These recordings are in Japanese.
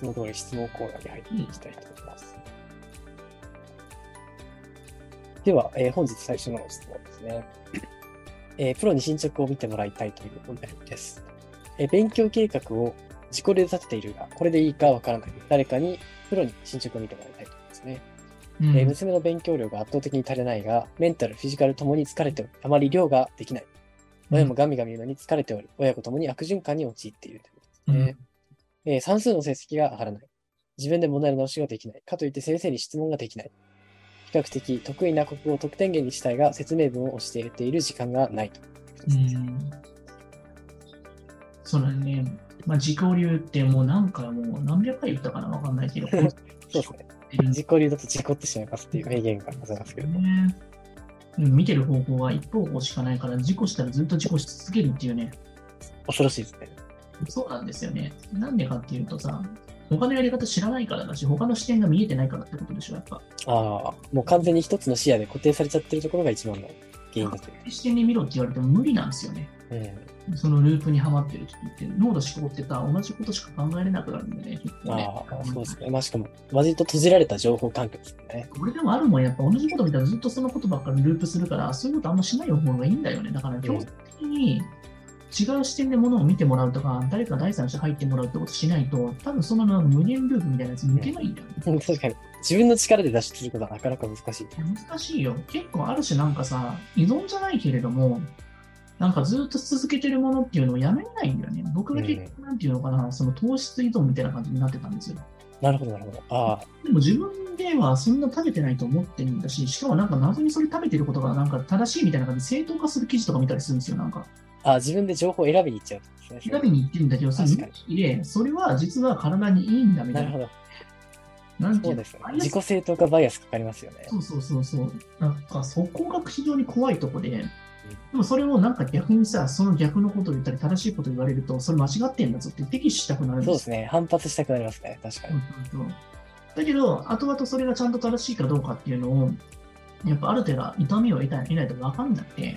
つも通り質問コーナーに入っていきたいと思います。では、えー本日最初の質問ですね。えープロに進捗を見てもらいたいというお悩みです。えー勉強計画を自己で立てているが、これでいいかわからない。誰かにプロに進捗を見てもらいたいと思いますね。うんえー娘の勉強量が圧倒的に足りないが、メンタル、フィジカルともに疲れており、あまり量ができない。親もガミガミ言うのに疲れており、親子ともに悪循環に陥っているということですね。えー算数の成績が上がらない。自分で問題の直しができない。かといって先生に質問ができない。比較的得意な国語を得点源にしたいが、説明文を押している時間がないと。うんそうだね。まあ、自己流ってもうなんかもう何百回言ったかなわかんないけど、そうですね。自己流だと事故ってしまいますっていう名言がございますけれども。ね。うん見てる方向は一方向しかないから、事故したらずっと事故し続けるっていうね。恐ろしいですね。そうなんですよね。なんでかっていうとさ、他のやり方知らないからだし、他の視点が見えてないからってことでしょ、やっぱ。ああ、もう完全に一つの視野で固定されちゃってるところが一番の原因だと。視点で見ろって言われても無理なんですよね。うん。そのループにはまってる時って、脳の思考ってさ、同じことしか考えれなくなるんでね、結構ね。ああ、そうですね。まあしかも、割と閉じられた情報環境ですよね。これでもあるもん、やっぱ同じこと見たらずっとそのことばっかりループするから、そういうことあんましない方がいいんだよね。だから、強制的に違う視点でものを見てもらうとか、誰か第三者入ってもらうってことしないと、多分その無限ループみたいなやつ抜けないんだよね。確かに。自分の力で脱出することはなかなか難しい。難しいよ。結構ある種なんかさ、依存じゃないけれども、なんかずっと続けてるものっていうのをやめれないんだよね。僕が結局なんていうのかな、その糖質依存みたいな感じになってたんですよ。なるほど、なるほど。ああ、でも自分ではそんな食べてないと思ってるんだし、しかもなんか謎にそれ食べてることがなんか正しいみたいな感じで正当化する記事とか見たりするんですよ。なんかああ自分で情報を選びに行っちゃう。選びに行ってるんだけど、それそれは実は体にいいんだみたな。ないるほど。なんていうです自己正当化バイアスかかりますよね。そうそうそうそう。なんかそこが非常に怖いとこで、でもそれをなんか逆にさ、その逆のことを言ったり正しいことを言われると、それ間違ってんだぞって敵視したくなるんでよ。そうですすね。反発したくなりますね。確かに。だけど、後々それがちゃんと正しいかどうかっていうのを、やっぱある程度痛みを得た得ないと分かんなくて、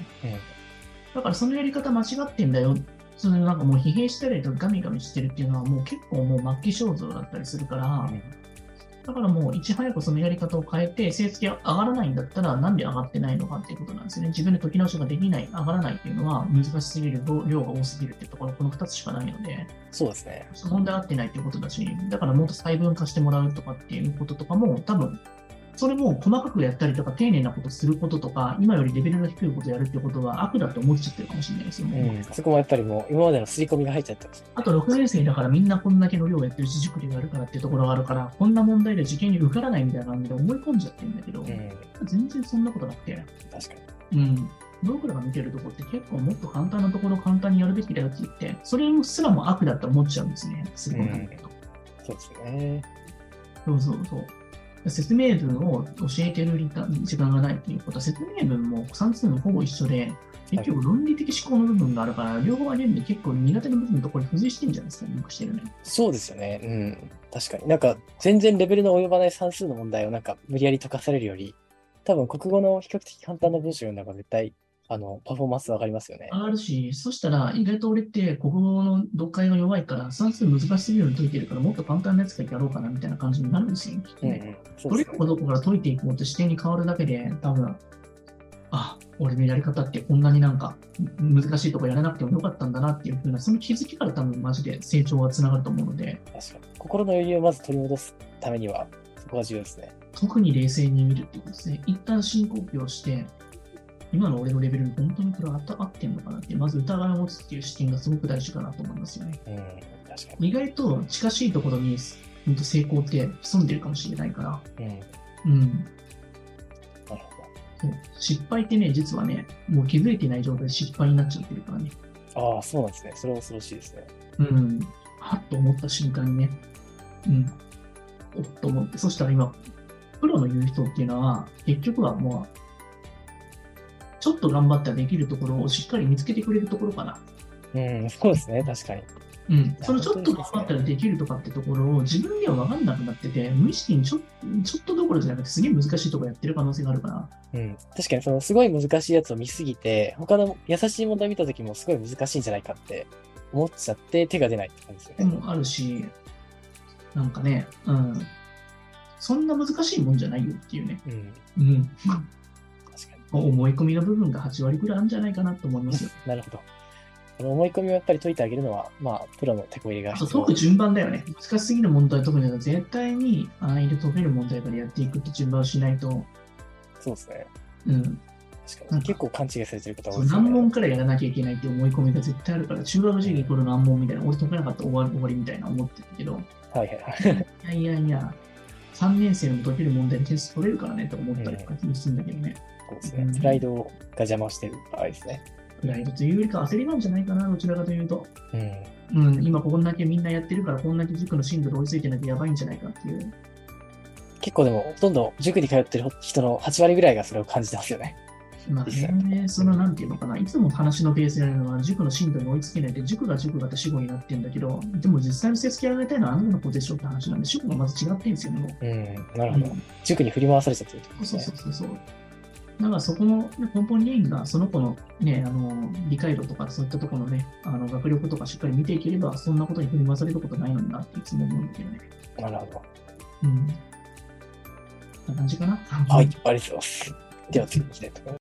だからそのやり方間違ってんだよ。そのなんかもう疲弊したりとかガミガミしてるっていうのはもう結構もう末期症状だったりするから、うんだからもういち早くそのやり方を変えて成績が上がらないんだったらなんで上がってないのかっていうことなんですよね。自分で解き直しができない、上がらないっていうのは難しすぎる、量が多すぎるっていうところ、この2つしかないので、そうですね。問題合ってないっていうことだし、だからもっと細分化してもらうとかっていうこととかも多分、それも細かくやったりとか丁寧なことすることとか、今よりレベルの低いことをやるってことは悪だと思っちゃってるかもしれないですよ。うん。そこもやっぱりもう今までの刷り込みが入っちゃってます。あと6年生だからみんなこんだけの量をやってるし塾でやるからっていうところがあるから、こんな問題で受験に受からないみたいな感じで思い込んじゃってるんだけど、うん。全然そんなことなくて、確かに。うん。僕らが見てるところって結構もっと簡単なところを簡単にやるべきだよって言って、それすらも悪だって思っちゃうんですね。すごいなんだけど。そうですね。そうそうそう。説明文を教えてる時間がないっていうことは、説明文も算数のほぼ一緒で、結局論理的思考の部分があるから、両方あるんで結構苦手な部分とこれ付随してるんじゃないですか、僕してるね。そうですよね。うん。確かに。なんか、全然レベルの及ばない算数の問題をなんか無理やり解かされるより、多分国語の比較的簡単な文章を読んだ方が絶対、あの、パフォーマンス上がりますよね。上がるし、そしたら意外と俺って国語の読解が弱いから、算数難しすぎるように解いてるから、もっと簡単なやつからやろうかなみたいな感じになるんですよ。ねうんどれかどこから解いていこうと視点に変わるだけで、多分あ、俺のやり方ってこんなになんか難しいとこやらなくてもよかったんだなっていうふうな、その気づきから多分マジで成長がつながると思うので、確かに。心の余裕をまず取り戻すためには、そこが重要ですね。特に冷静に見るっていうことですね。一旦深呼吸をして、今の俺のレベルに本当にこれ合ってんのかなって、まず疑いを持つっていう視点がすごく大事かなと思いますよね。うん。確かに。意外と近しいところに本当成功って潜んでるかもしれないから、うん。うん。なるほそう失敗ってね、実はね、もう気づいてない状態で失敗になっちゃってるからね。ど。ああ、そうなんですね。それは恐ろしいですね。うん。はっと思った瞬間にね、うん。おっと思って、そしたら今、プロの言う人っていうのは、結局はもう、ちょっと頑張ったらできるところをしっかり見つけてくれるところかな。うん、そうですね。確かに。うん。そのちょっと頑張ったらできるとかってところを自分では分かんなくなってて、無意識にちょちょっとどころじゃなくてすげえ難しいところやってる可能性があるから、うん。確かに、その、すごい難しいやつを見すぎて、他の優しい問題見たときもすごい難しいんじゃないかって思っちゃって手が出ないって感じですよね。もあるし、なんかね、うん。そんな難しいもんじゃないよっていうね。うん。うん。思い込みの部分が8割ぐらいあるんじゃないかなと思いますよ。なるほど。この思い込みをやっぱり解いてあげるのは、まあ、プロの手こ入れが必要解く順番だよね。難しすぎる問題特に絶対に安易で解ける問題からやっていくって順番をしないと。そうですね。うん。確かに。結構勘違いされてる方多いですね。難問からやらなきゃいけないって思い込みが絶対あるから、中学時にこれ難問みたいな、俺解けなかったら終わり終わりみたいな思ってるけど、はいはいはい。いやいやいや、3年生の解ける問題に点数取れるからねって思ったりとかするんだけどね。そうですね。プライドが邪魔してる場合ですね。プライドというよりか焦りなんじゃないかな、どちらかというと。うん。うん、今こんだけみんなやってるから、こんだけ塾の進度で追いついてなきゃやばいんじゃないかっていう。結構でも、ほとんど塾に通ってる人の8割ぐらいがそれを感じてますよね。まあね、そのなんていうのかな、いつも話のベースにあるのは、塾の進度に追いつけないで、塾が塾がって死後になってるんだけど、でも実際の成績上げたいのはあなたの子でしょって話なんで、塾がまず違ってるんですよね、もう。うん、なるほど。うん、塾に振り回されちゃってるってことですね。そうそうそうそう。だからそこの根本原因が、その子の,、ね、あの理解度とか、そういったところの,、ね、あの学力とかしっかり見ていければ、そんなことに振り回されることないのになっていつも思うんだけどね。なるほど。うんな感じかな。はい、ありがとうございます。では次に行きたいと思います。